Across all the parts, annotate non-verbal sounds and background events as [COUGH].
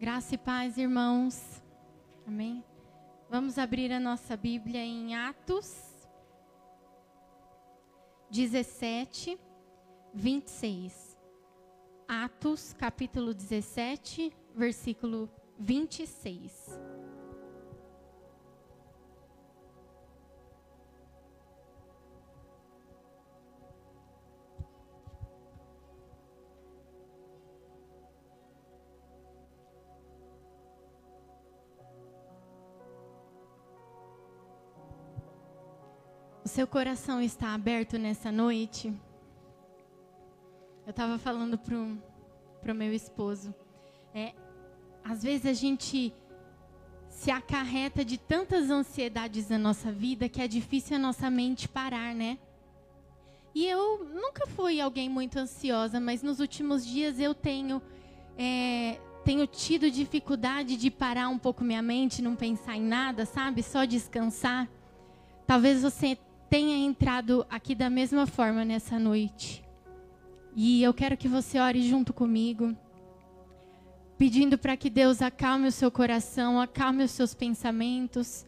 Graça e paz, irmãos. Amém. Vamos abrir a nossa Bíblia em Atos 17, 26. Atos, capítulo 17, versículo 26. Seu coração está aberto nessa noite? Eu estava falando pro, pro meu esposo. É, às vezes a gente se acarreta de tantas ansiedades na nossa vida que é difícil a nossa mente parar, né? E eu nunca fui alguém muito ansiosa, mas nos últimos dias eu tenho é, tenho tido dificuldade de parar um pouco minha mente, não pensar em nada, sabe? Só descansar. Talvez você tenha entrado aqui da mesma forma nessa noite. E eu quero que você ore junto comigo, pedindo para que Deus acalme o seu coração, acalme os seus pensamentos,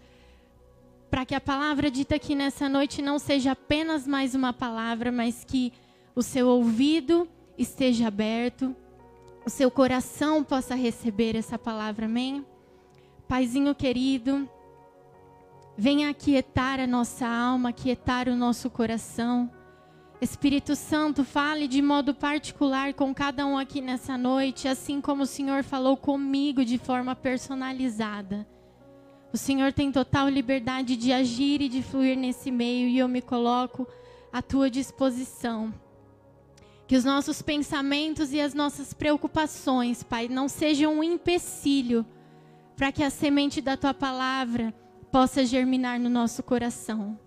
para que a palavra dita aqui nessa noite não seja apenas mais uma palavra, mas que o seu ouvido esteja aberto, o seu coração possa receber essa palavra, amém? Paizinho querido, Venha aquietar a nossa alma, aquietar o nosso coração. Espírito Santo, fale de modo particular com cada um aqui nessa noite, assim como o Senhor falou comigo de forma personalizada. O Senhor tem total liberdade de agir e de fluir nesse meio e eu me coloco à tua disposição. Que os nossos pensamentos e as nossas preocupações, Pai, não sejam um empecilho para que a semente da tua palavra possa germinar no nosso coração.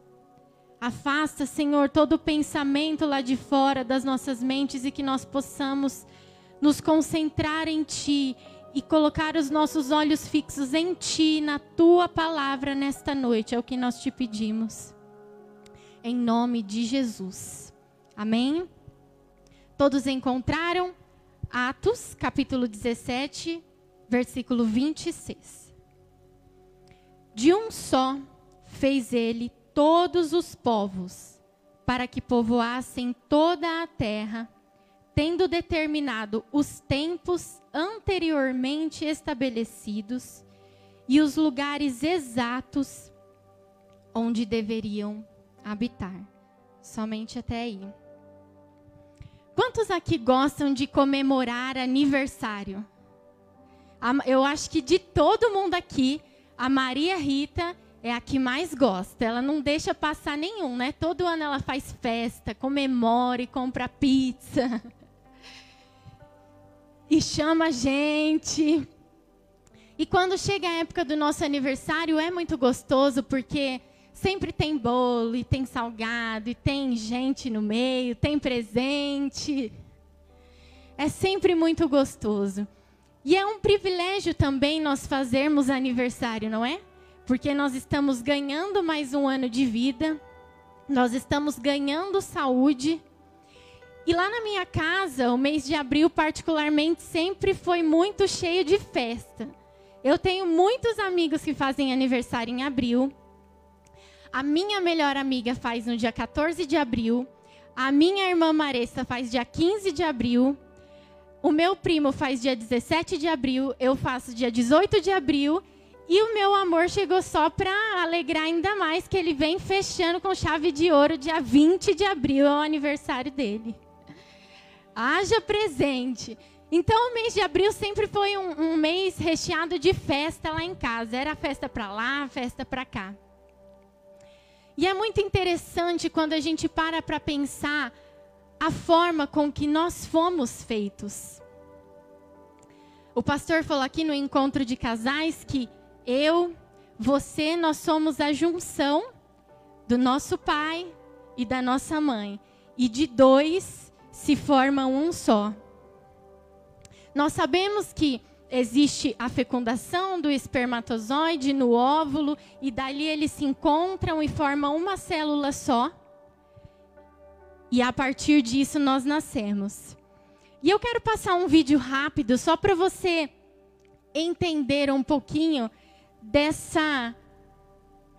Afasta, Senhor, todo o pensamento lá de fora das nossas mentes e que nós possamos nos concentrar em Ti e colocar os nossos olhos fixos em Ti, na Tua palavra nesta noite. É o que nós te pedimos. Em nome de Jesus. Amém? Todos encontraram Atos, capítulo 17, versículo 26. De um só fez ele todos os povos, para que povoassem toda a terra, tendo determinado os tempos anteriormente estabelecidos e os lugares exatos onde deveriam habitar. Somente até aí. Quantos aqui gostam de comemorar aniversário? Eu acho que de todo mundo aqui, a Maria Rita é a que mais gosta. Ela não deixa passar nenhum, né? Todo ano ela faz festa, comemora e compra pizza. E chama a gente. E quando chega a época do nosso aniversário, é muito gostoso, porque sempre tem bolo, e tem salgado, e tem gente no meio, tem presente. É sempre muito gostoso. E é um privilégio também nós fazermos aniversário, não é? Porque nós estamos ganhando mais um ano de vida, nós estamos ganhando saúde. E lá na minha casa, o mês de abril, particularmente, sempre foi muito cheio de festa. Eu tenho muitos amigos que fazem aniversário em abril. A minha melhor amiga faz no dia 14 de abril. A minha irmã Maressa faz dia 15 de abril. O meu primo faz dia 17 de abril, eu faço dia 18 de abril. E o meu amor chegou só para alegrar ainda mais que ele vem fechando com chave de ouro dia 20 de abril, é o aniversário dele. Haja presente. Então, o mês de abril sempre foi um, um mês recheado de festa lá em casa. Era festa para lá, festa para cá. E é muito interessante quando a gente para para pensar a forma com que nós fomos feitos. O pastor falou aqui no encontro de casais que eu, você, nós somos a junção do nosso pai e da nossa mãe. E de dois se forma um só. Nós sabemos que existe a fecundação do espermatozoide no óvulo e dali eles se encontram e formam uma célula só. E a partir disso nós nascemos. E eu quero passar um vídeo rápido só para você entender um pouquinho dessa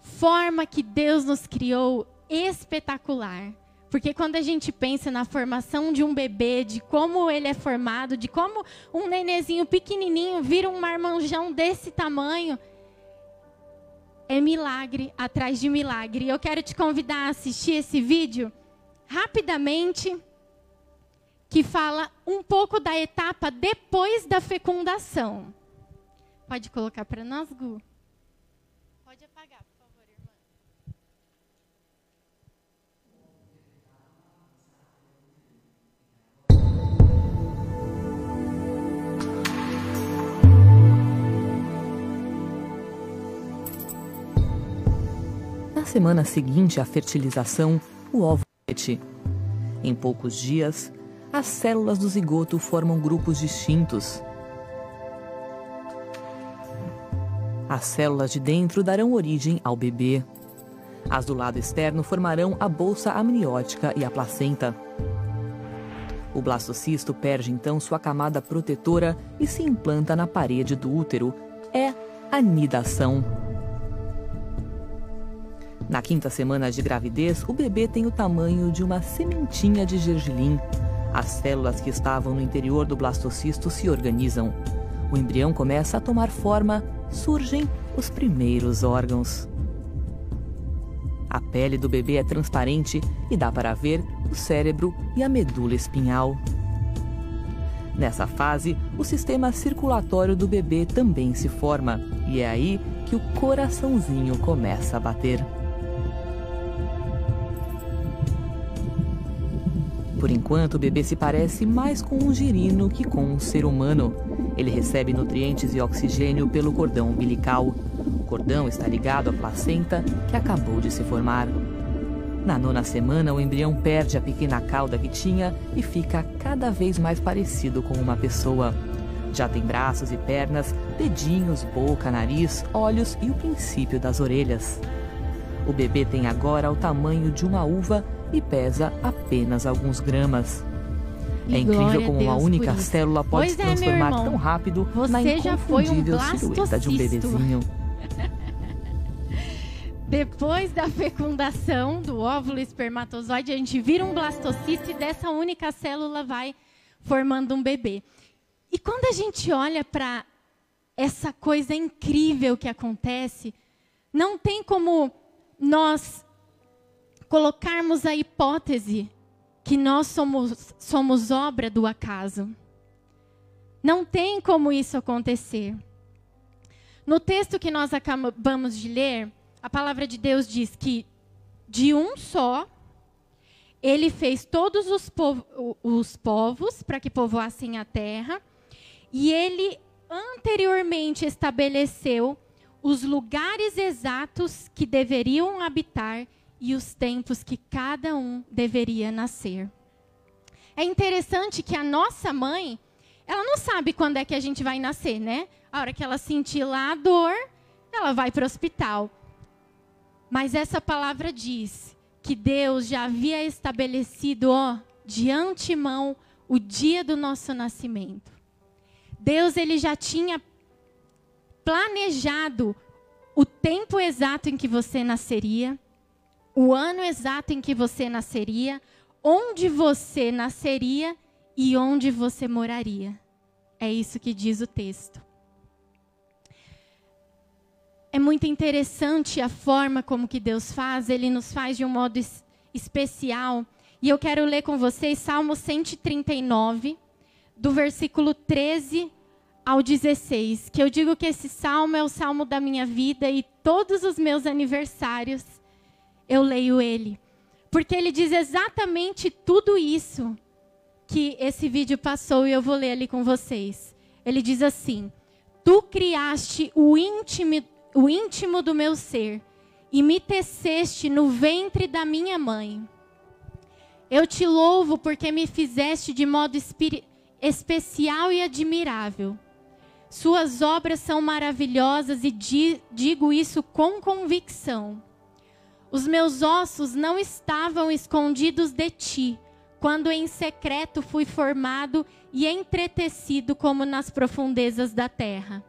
forma que Deus nos criou espetacular. Porque quando a gente pensa na formação de um bebê, de como ele é formado, de como um nenezinho pequenininho vira um marmanjão desse tamanho, é milagre atrás de milagre. Eu quero te convidar a assistir esse vídeo rapidamente, que fala um pouco da etapa depois da fecundação. Pode colocar para nós, Gu? Pode apagar, por favor, irmã. Na semana seguinte à fertilização, o óvulo Em poucos dias, as células do zigoto formam grupos distintos. As células de dentro darão origem ao bebê. As do lado externo formarão a bolsa amniótica e a placenta. O blastocisto perde então sua camada protetora e se implanta na parede do útero. É a nidação. Na quinta semana de gravidez, o bebê tem o tamanho de uma sementinha de gergelim. As células que estavam no interior do blastocisto se organizam. O embrião começa a tomar forma, surgem os primeiros órgãos. A pele do bebê é transparente e dá para ver o cérebro e a medula espinhal. Nessa fase, o sistema circulatório do bebê também se forma, e é aí que o coraçãozinho começa a bater. Por enquanto, o bebê se parece mais com um girino que com um ser humano. Ele recebe nutrientes e oxigênio pelo cordão umbilical. O cordão está ligado à placenta que acabou de se formar. Na nona semana, o embrião perde a pequena cauda que tinha e fica cada vez mais parecido com uma pessoa. Já tem braços e pernas, dedinhos, boca, nariz, olhos e o princípio das orelhas. O bebê tem agora o tamanho de uma uva e pesa apenas alguns gramas. E é incrível como uma única célula pode Pois se é, transformar irmão. tão rápido Você na foi um inconfundível silhueta de um bebezinho. [LAUGHS] Depois da fecundação do óvulo espermatozoide, a gente vira um blastocisto e dessa única célula vai formando um bebê. E quando a gente olha para essa coisa incrível que acontece, não tem como nós colocarmos a hipótese que nós somos, somos obra do acaso. Não tem como isso acontecer. No texto que nós acabamos de ler, a palavra de Deus diz que de um só ele fez todos os, povo- os povos para que povoassem a terra, e ele anteriormente estabeleceu os lugares exatos que deveriam habitar e os tempos que cada um deveria nascer. É interessante que a nossa mãe, ela não sabe quando é que a gente vai nascer, né? A hora que ela sentir lá a dor, ela vai para o hospital. Mas essa palavra diz que Deus já havia estabelecido, ó, de antemão, o dia do nosso nascimento. Deus ele já tinha planejado o tempo exato em que você nasceria, o ano exato em que você nasceria, onde você nasceria e onde você moraria. É isso que diz o texto. É muito interessante a forma como que Deus faz, ele nos faz de um modo es- especial. E eu quero ler com vocês Salmo 139, do versículo 13 ao 16, que eu digo que esse salmo é o salmo da minha vida e todos os meus aniversários eu leio ele. Porque ele diz exatamente tudo isso que esse vídeo passou e eu vou ler ali com vocês. Ele diz assim: Tu criaste o íntimo, o íntimo do meu ser e me teceste no ventre da minha mãe. Eu te louvo porque me fizeste de modo especial e admirável. Suas obras são maravilhosas e di- digo isso com convicção. Os meus ossos não estavam escondidos de ti, quando em secreto fui formado e entretecido como nas profundezas da terra.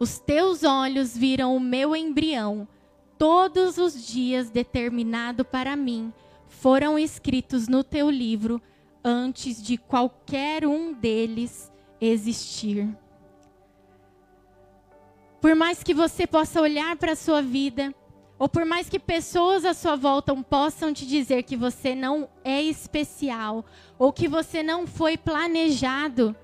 Os teus olhos viram o meu embrião. Todos os dias determinado para mim foram escritos no teu livro antes de qualquer um deles existir. Por mais que você possa olhar para a sua vida, ou por mais que pessoas à sua volta possam te dizer que você não é especial, ou que você não foi planejado,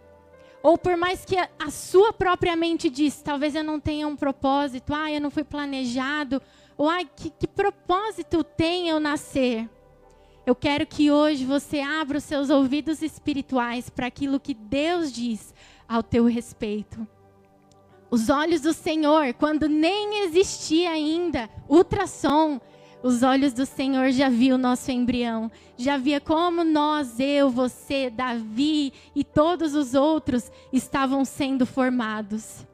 ou por mais que a, sua própria mente diz, talvez eu não tenha um propósito, ah, eu não fui planejado, ou ah, que, que propósito tem eu nascer? Eu quero que hoje você abra os seus ouvidos espirituais para aquilo que Deus diz ao teu respeito. Os olhos do Senhor, quando nem existia ainda ultrassom, os olhos do Senhor já viu o nosso embrião, já via como nós, eu, você, Davi e todos os outros estavam sendo formados.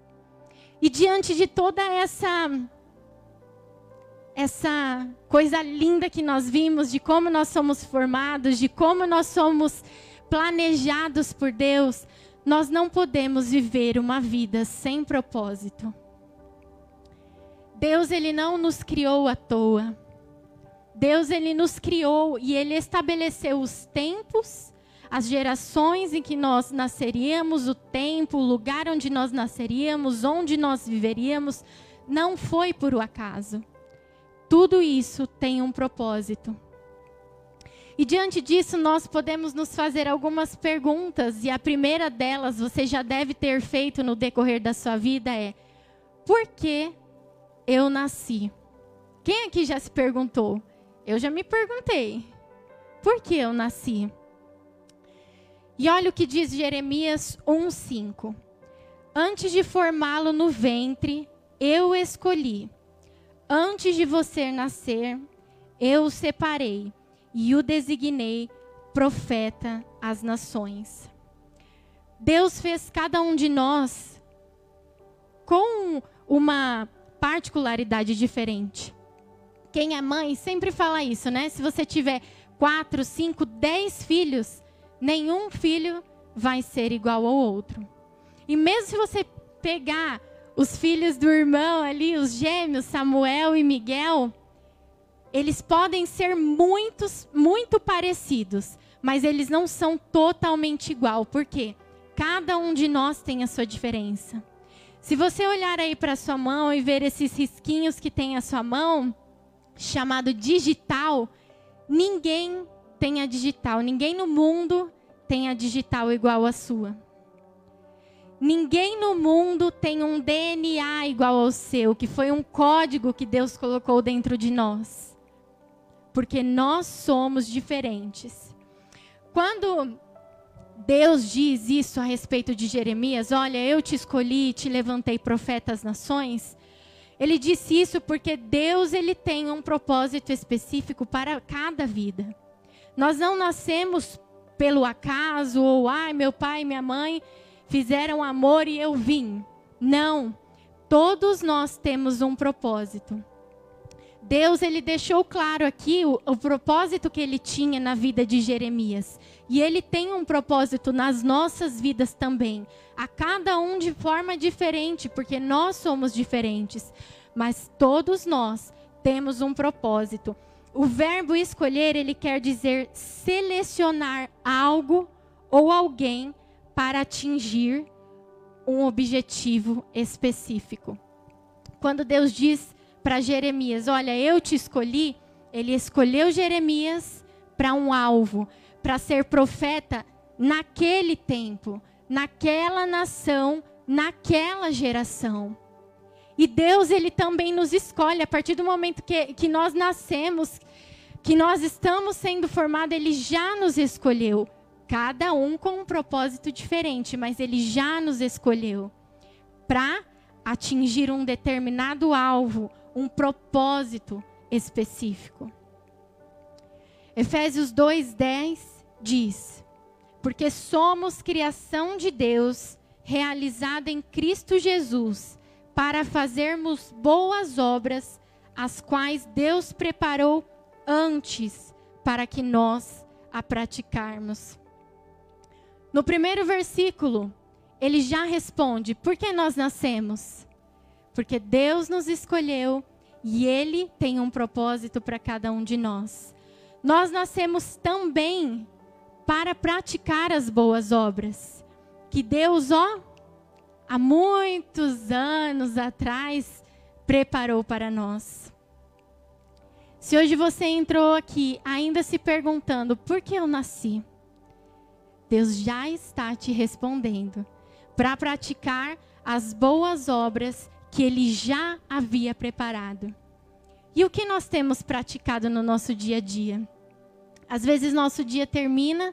E diante de toda essa essa coisa linda que nós vimos de como nós somos formados, de como nós somos planejados por Deus, nós não podemos viver uma vida sem propósito. Deus ele não nos criou à toa. Deus ele nos criou e ele estabeleceu os tempos, as gerações em que nós nasceríamos, o tempo, o lugar onde nós nasceríamos, onde nós viveríamos, não foi por um acaso. Tudo isso tem um propósito. E diante disso, nós podemos nos fazer algumas perguntas, e a primeira delas você já deve ter feito no decorrer da sua vida é: por que eu nasci? Quem aqui já se perguntou? Eu já me perguntei. Por que eu nasci? E olha o que diz Jeremias 1:5. Antes de formá-lo no ventre, eu escolhi. Antes de você nascer, eu o separei e o designei profeta às nações. Deus fez cada um de nós com uma particularidade diferente. Quem é mãe sempre fala isso, né? Se você tiver quatro, cinco, dez filhos, nenhum filho vai ser igual ao outro. E mesmo se você pegar os filhos do irmão ali, os gêmeos, Samuel e Miguel, eles podem ser muitos, muito parecidos, mas eles não são totalmente igual. Por quê? Cada um de nós tem a sua diferença. Se você olhar aí para sua mão e ver esses risquinhos que tem a sua mão, chamado digital, ninguém tem a digital, ninguém no mundo tem a digital igual a sua. Ninguém no mundo tem um DNA igual ao seu, que foi um código que Deus colocou dentro de nós porque nós somos diferentes. Quando Deus diz isso a respeito de Jeremias, olha, eu te escolhi, te levantei profeta às nações. Ele disse isso porque Deus ele tem um propósito específico para cada vida. Nós não nascemos pelo acaso ou ai, meu pai e minha mãe fizeram amor e eu vim. Não. Todos nós temos um propósito. Deus ele deixou claro aqui o, o, propósito que ele tinha na vida de Jeremias. E ele tem um propósito nas nossas vidas também. A cada um de forma diferente, porque nós somos diferentes. Mas todos nós temos um propósito. O verbo escolher, ele quer dizer selecionar algo ou alguém para atingir um objetivo específico. Quando Deus diz para Jeremias: Olha, eu te escolhi. Ele escolheu Jeremias para um alvo, para ser profeta naquele tempo, naquela nação, naquela geração. E Deus, Ele também nos escolhe, a partir do momento que, que nós nascemos, que nós estamos sendo formados, Ele já nos escolheu. Cada um com um propósito diferente, mas Ele já nos escolheu para atingir um determinado alvo, um propósito específico. Efésios 2:10 diz: Porque somos criação de Deus, realizada em Cristo Jesus, para fazermos boas obras, as quais Deus preparou antes para que nós a praticarmos. No primeiro versículo, ele já responde: por que nós nascemos? Porque Deus nos escolheu e Ele tem um propósito para cada um de nós. Nós nascemos também para praticar as boas obras. Que Deus, ó, há muitos anos atrás, preparou para nós. Se hoje você entrou aqui ainda se perguntando por que eu nasci, Deus já está te respondendo para praticar as boas obras que Ele já havia preparado. E o que nós temos praticado no nosso dia a dia? Às vezes nosso dia termina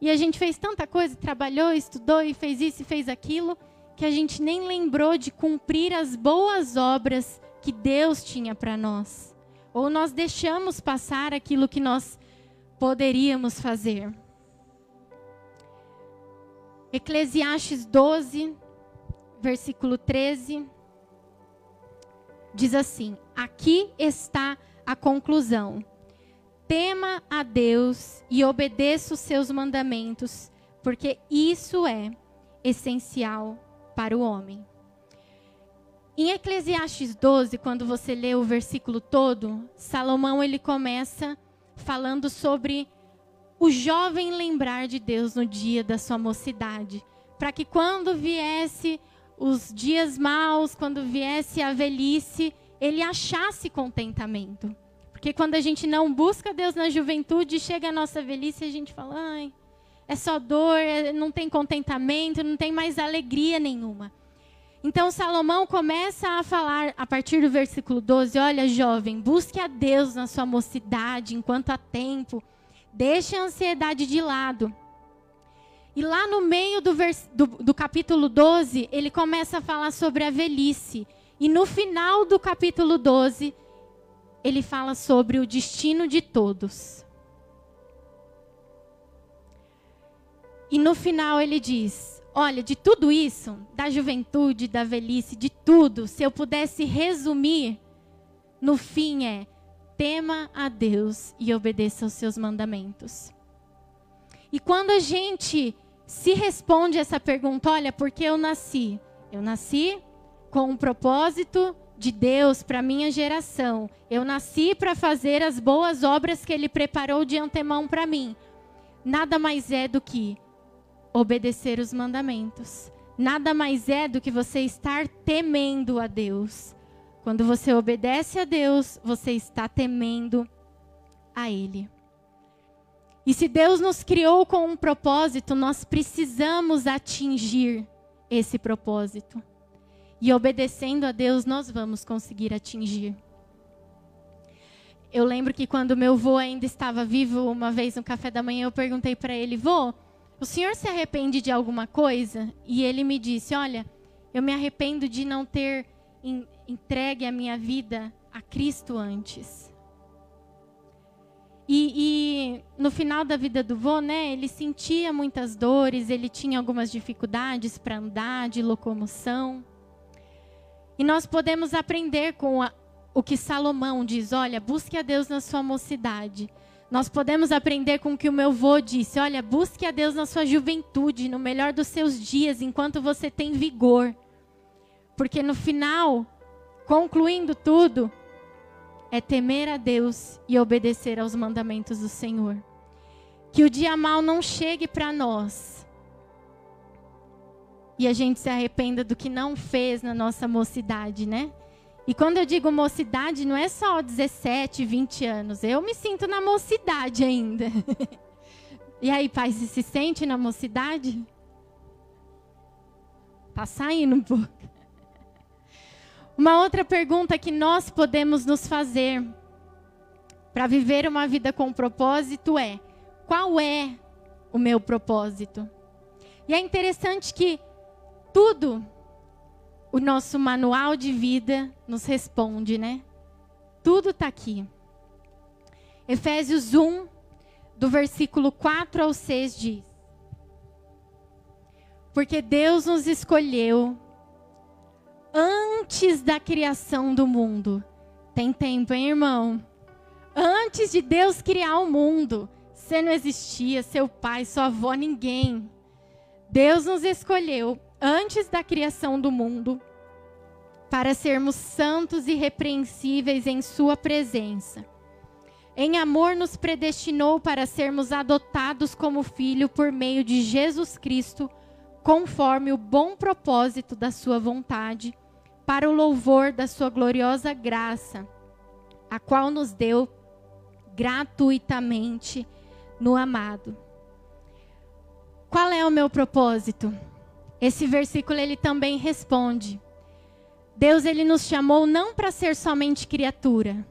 e a gente fez tanta coisa, trabalhou, estudou e fez isso e fez aquilo, que a gente nem lembrou de cumprir as boas obras que Deus tinha para nós. Ou nós deixamos passar aquilo que nós poderíamos fazer. Eclesiastes 12, versículo 13, diz assim: Aqui está a conclusão tema a Deus e obedeça os seus mandamentos, porque isso é essencial para o homem. Em Eclesiastes 12, quando você lê o versículo todo, Salomão ele começa falando sobre o jovem lembrar de Deus no dia da sua mocidade, para que quando viesse os dias maus, quando viesse a velhice, ele achasse contentamento. Porque quando a gente não busca Deus na juventude, chega a nossa velhice e a gente fala, ai, é só dor, é, não tem contentamento, não tem mais alegria nenhuma. Então Salomão começa a falar a partir do versículo 12: Olha, jovem, busque a Deus na sua mocidade, enquanto há tempo, deixe a ansiedade de lado. E lá no meio do, vers, do, do capítulo 12, ele começa a falar sobre a velhice. E no final do capítulo 12, ele fala sobre o destino de todos. E no final ele diz: Olha, de tudo isso, da juventude, da velhice, de tudo, se eu pudesse resumir, no fim é: tema a Deus e obedeça aos seus mandamentos. E quando a gente se responde essa pergunta, olha, por que eu nasci? Eu nasci com um propósito de Deus para minha geração. Eu nasci para fazer as boas obras que Ele preparou de antemão para mim. Nada mais é do que obedecer os mandamentos. Nada mais é do que você estar temendo a Deus. Quando você obedece a Deus, você está temendo a Ele. E se Deus nos criou com um propósito, nós precisamos atingir esse propósito. E obedecendo a Deus, nós vamos conseguir atingir. Eu lembro que quando meu avô ainda estava vivo, uma vez no café da manhã, eu perguntei para ele: vô, o senhor se arrepende de alguma coisa? E ele me disse: olha, eu me arrependo de não ter entregue a minha vida a Cristo antes. E, e, no final da vida do vô, né, ele sentia muitas dores, ele tinha algumas dificuldades para andar, de locomoção. E nós podemos aprender com a, o que Salomão diz: olha, busque a Deus na sua mocidade. Nós podemos aprender com o que o meu avô disse: olha, busque a Deus na sua juventude, no melhor dos seus dias, enquanto você tem vigor. Porque no final, concluindo tudo, é temer a Deus e obedecer aos mandamentos do Senhor. Que o dia mal não chegue para nós e a gente se arrependa do que não fez na nossa mocidade, né? E quando eu digo mocidade, não é só 17, 20 anos. Eu me sinto na mocidade ainda. [LAUGHS] e aí, pai, você se sente na mocidade? Tá saindo um pouco. Uma outra pergunta que nós podemos nos fazer para viver uma vida com propósito é: qual é o meu propósito? E é interessante que tudo o nosso manual de vida nos responde, né? Tudo está aqui. Efésios 1, do versículo 4 ao 6 diz: Porque Deus nos escolheu antes da criação do mundo. Tem tempo, hein, irmão? Antes de Deus criar o mundo, você não existia, seu pai, sua avó, ninguém. Deus nos escolheu antes da criação do mundo, para sermos santos e repreensíveis em Sua presença. Em amor, nos predestinou para sermos adotados como filho por meio de Jesus Cristo, conforme o bom propósito da Sua vontade, para o louvor da Sua gloriosa graça, a qual nos deu gratuitamente no amado. Qual é o meu propósito? Esse versículo ele também responde. Deus ele nos chamou não para ser somente criatura.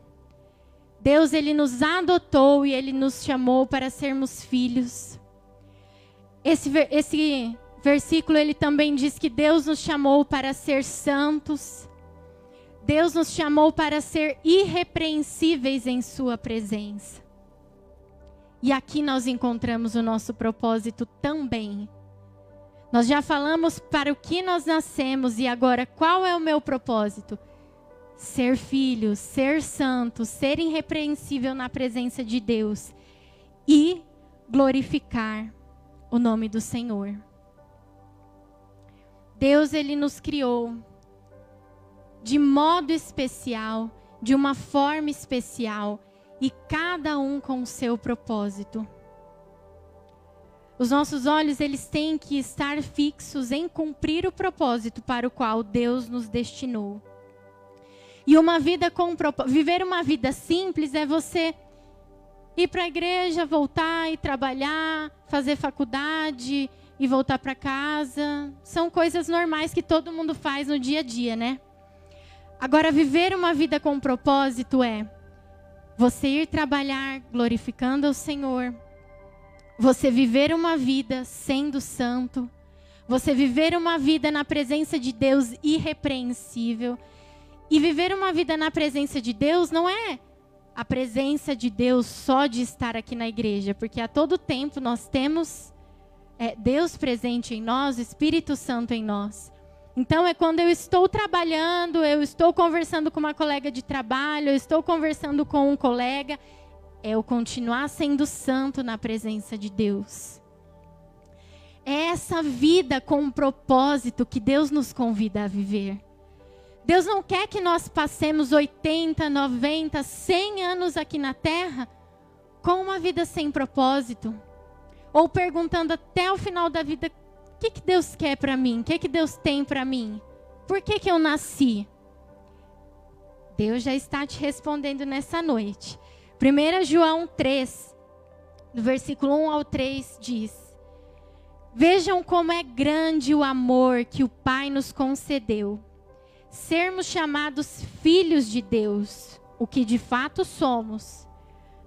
Deus ele nos adotou e ele nos chamou para sermos filhos. Esse, esse versículo ele também diz que Deus nos chamou para ser santos. Deus nos chamou para ser irrepreensíveis em sua presença. E aqui nós encontramos o nosso propósito também. Nós já falamos para o que nós nascemos e agora qual é o meu propósito? Ser filho, ser santo, ser irrepreensível na presença de Deus e glorificar o nome do Senhor. Deus ele nos criou de modo especial, de uma forma especial e cada um com o seu propósito. Os nossos olhos eles têm que estar fixos em cumprir o propósito para o qual Deus nos destinou. E uma vida com viver uma vida simples é você ir para a igreja, voltar e trabalhar, fazer faculdade e voltar para casa. São coisas normais que todo mundo faz no dia a dia, né? Agora viver uma vida com propósito é você ir trabalhar glorificando ao Senhor, você viver uma vida sendo santo, você viver uma vida na presença de Deus irrepreensível. E viver uma vida na presença de Deus não é a presença de Deus só de estar aqui na igreja, porque a todo tempo nós temos é, Deus presente em nós, Espírito Santo em nós. Então é quando eu estou trabalhando, eu estou conversando com uma colega de trabalho, eu estou conversando com um colega, é eu continuar sendo santo na presença de Deus. É essa vida com um propósito que Deus nos convida a viver. Deus não quer que nós passemos 80, 90, 100 anos aqui na terra com uma vida sem propósito. Ou perguntando até o final da vida que, que Deus quer para mim? O que, que Deus tem para mim? Por que, que eu nasci? Deus já está te respondendo nessa noite. 1 João 3, no versículo 1 ao 3, diz: Vejam como é grande o amor que o Pai nos concedeu. Sermos chamados filhos de Deus, o que de fato somos.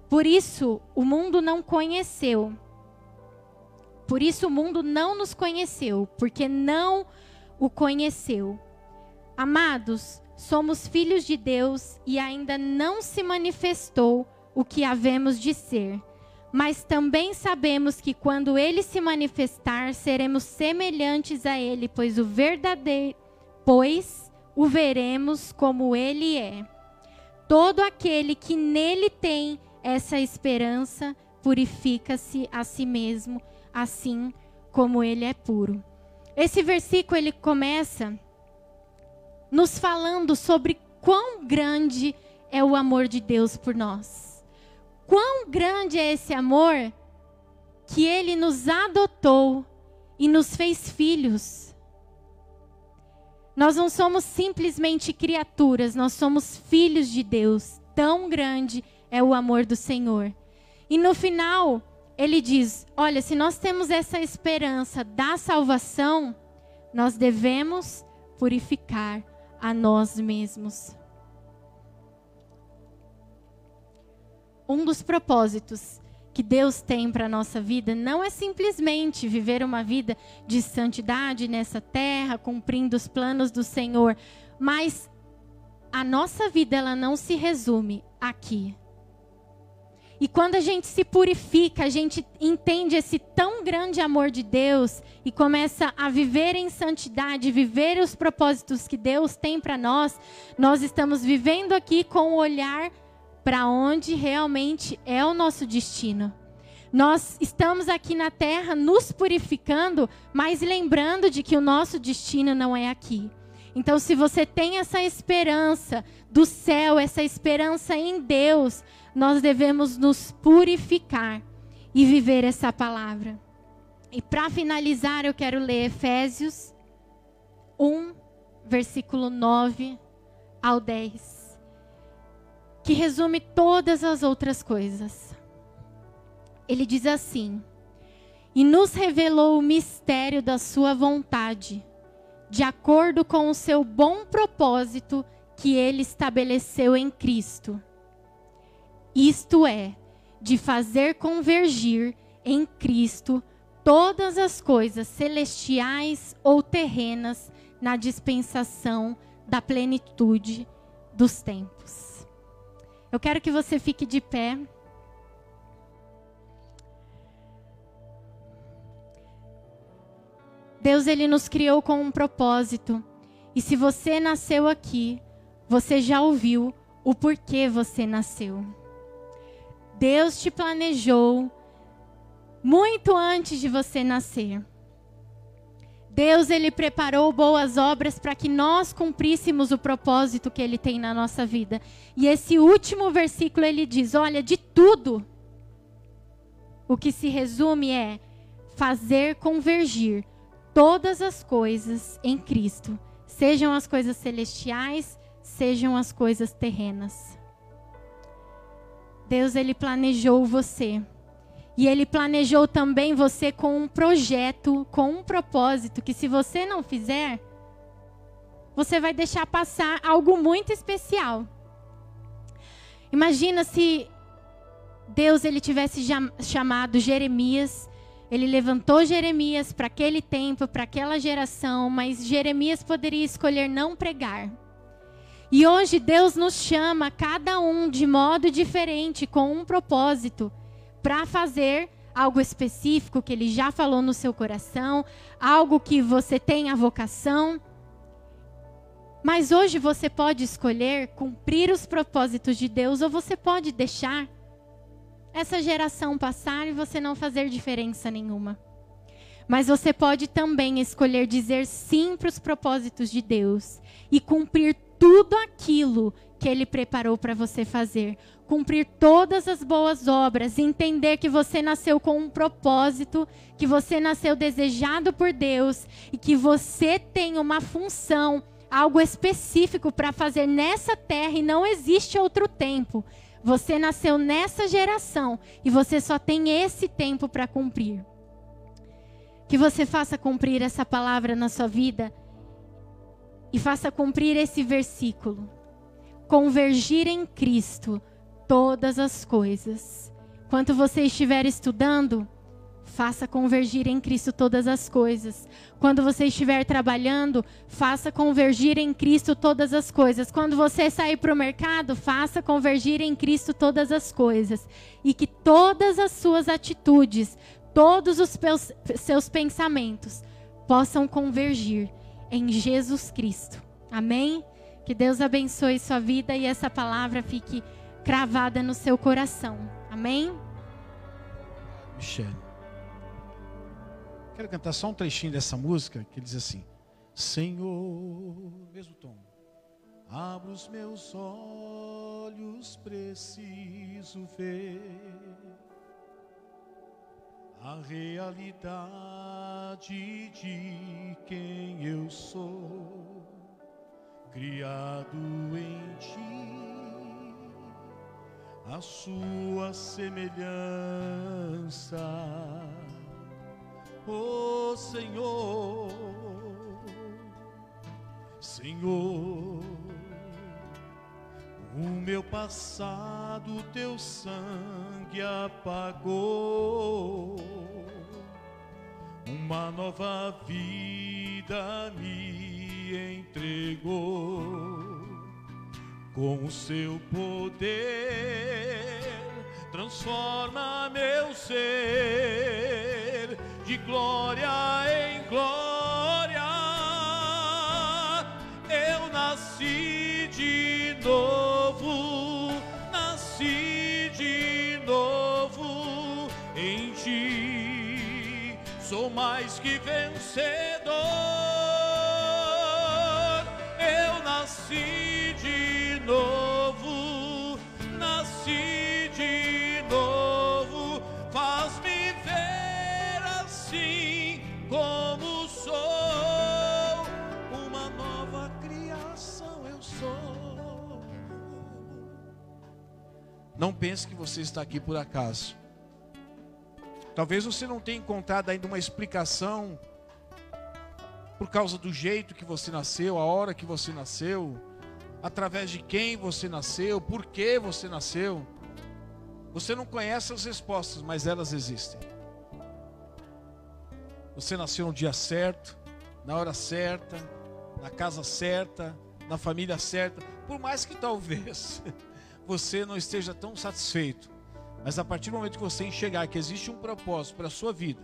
Por isso, o mundo não conheceu por isso o mundo não nos conheceu, porque não o conheceu. Amados, somos filhos de Deus e ainda não se manifestou o que havemos de ser. Mas também sabemos que quando ele se manifestar, seremos semelhantes a ele, pois o verdadeiro, pois o veremos como ele é. Todo aquele que nele tem essa esperança purifica-se a si mesmo assim como ele é puro. Esse versículo ele começa nos falando sobre quão grande é o amor de Deus por nós. Quão grande é esse amor que ele nos adotou e nos fez filhos. Nós não somos simplesmente criaturas, nós somos filhos de Deus. Tão grande é o amor do Senhor. E no final, ele diz: olha, se nós temos essa esperança da salvação, nós devemos purificar a nós mesmos. Um dos propósitos que Deus tem para a nossa vida não é simplesmente viver uma vida de santidade nessa terra, cumprindo os planos do Senhor, mas a nossa vida ela não se resume aqui. E quando a gente se purifica, a gente entende esse tão grande amor de Deus e começa a viver em santidade, viver os propósitos que Deus tem para nós, nós estamos vivendo aqui com o olhar para onde realmente é o nosso destino. Nós estamos aqui na terra nos purificando, mas lembrando de que o nosso destino não é aqui. Então, se você tem essa esperança do céu, essa esperança em Deus, nós devemos nos purificar e viver essa palavra. E para finalizar, eu quero ler Efésios 1, versículo 9 ao 10, que resume todas as outras coisas. Ele diz assim: E nos revelou o mistério da Sua vontade, de acordo com o seu bom propósito que Ele estabeleceu em Cristo. Isto é, de fazer convergir em Cristo todas as coisas celestiais ou terrenas na dispensação da plenitude dos tempos. Eu quero que você fique de pé. Deus ele nos criou com um propósito. E se você nasceu aqui, você já ouviu o porquê você nasceu. Deus te planejou muito antes de você nascer. Deus ele preparou boas obras para que nós cumpríssemos o propósito que ele tem na nossa vida. E esse último versículo ele diz: "Olha, de tudo o que se resume é fazer convergir todas as coisas em Cristo, sejam as coisas celestiais, sejam as coisas terrenas." Deus ele planejou você e ele planejou também você com um projeto, com um propósito, que se você não fizer, você vai deixar passar algo muito especial. Imagina se Deus ele tivesse chamado Jeremias, ele levantou Jeremias para aquele tempo, para aquela geração, mas Jeremias poderia escolher não pregar. E hoje Deus nos chama, cada um de modo diferente, com um propósito para fazer algo específico que ele já falou no seu coração, algo que você tem a vocação. Mas hoje você pode escolher cumprir os propósitos de Deus ou você pode deixar essa geração passar e você não fazer diferença nenhuma. Mas você pode também escolher dizer sim para os propósitos de Deus e cumprir tudo aquilo que Ele preparou para você fazer cumprir todas as boas obras, entender que você nasceu com um propósito, que você nasceu desejado por Deus e que você tem uma função, algo específico para fazer nessa terra e não existe outro tempo. Você nasceu nessa geração e você só tem esse tempo para cumprir. Que você faça cumprir essa palavra na sua vida e faça cumprir esse versículo. Convergir em Cristo todas as coisas. Quanto você estiver estudando, faça convergir em Cristo todas as coisas. Quando você estiver trabalhando, faça convergir em Cristo todas as coisas. Quando você sair para o mercado, faça convergir em Cristo todas as coisas. E que todas as suas atitudes, todos os seus pensamentos possam convergir em Jesus Cristo. Amém? Que Deus abençoe sua vida e essa palavra fique cravada no seu coração. Amém? Michele. Quero cantar só um trechinho dessa música que diz assim: Senhor, mesmo tom, abra os meus olhos, preciso ver a realidade de quem eu sou, criado em ti a sua semelhança. Oh Senhor, Senhor, o meu passado teu sangue apagou, uma nova vida me entregou com o seu poder, transforma meu ser de glória em glória. Eu nasci de novo, nasci de novo em ti sou mais que vencedor. Eu nasci de novo, nasci de novo. Faz-me ver assim como sou. Uma nova criação eu sou. Não pense que você está aqui por acaso. Talvez você não tenha encontrado ainda uma explicação por causa do jeito que você nasceu, a hora que você nasceu, através de quem você nasceu, por que você nasceu. Você não conhece as respostas, mas elas existem. Você nasceu no dia certo, na hora certa, na casa certa, na família certa, por mais que talvez [LAUGHS] você não esteja tão satisfeito, mas a partir do momento que você enxergar que existe um propósito para a sua vida,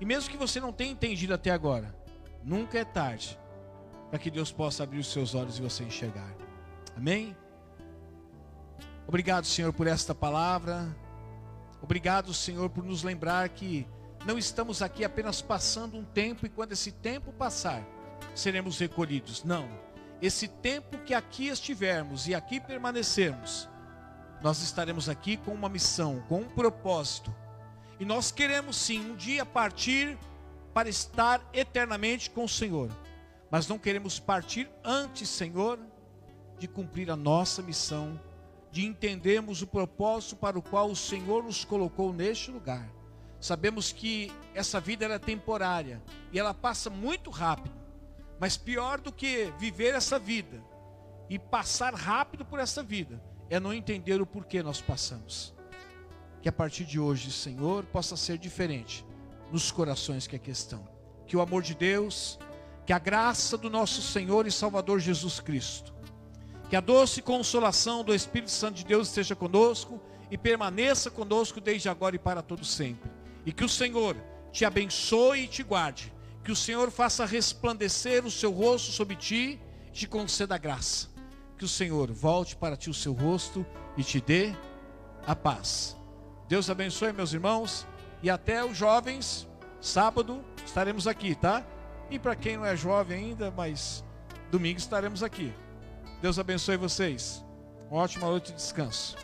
e mesmo que você não tenha entendido até agora, nunca é tarde para que Deus possa abrir os seus olhos e você enxergar. Amém? Obrigado, Senhor, por esta palavra. Obrigado, Senhor, por nos lembrar que não estamos aqui apenas passando um tempo e quando esse tempo passar, seremos recolhidos. Não. Esse tempo que aqui estivermos e aqui permanecermos, nós estaremos aqui com uma missão, com um propósito. E nós queremos sim um dia partir para estar eternamente com o Senhor. Mas não queremos partir antes, Senhor, de cumprir a nossa missão, de entendermos o propósito para o qual o Senhor nos colocou neste lugar. Sabemos que essa vida é temporária e ela passa muito rápido. Mas pior do que viver essa vida e passar rápido por essa vida é não entender o porquê nós passamos. Que a partir de hoje, Senhor, possa ser diferente nos corações que aqui estão. Que o amor de Deus, que a graça do nosso Senhor e Salvador Jesus Cristo, que a doce consolação do Espírito Santo de Deus esteja conosco e permaneça conosco desde agora e para todo sempre. E que o Senhor te abençoe e te guarde que o Senhor faça resplandecer o seu rosto sobre ti e te conceda graça. Que o Senhor volte para ti o seu rosto e te dê a paz. Deus abençoe, meus irmãos, e até os jovens, sábado estaremos aqui, tá? E para quem não é jovem ainda, mas domingo estaremos aqui. Deus abençoe vocês. Uma ótima noite de descanso.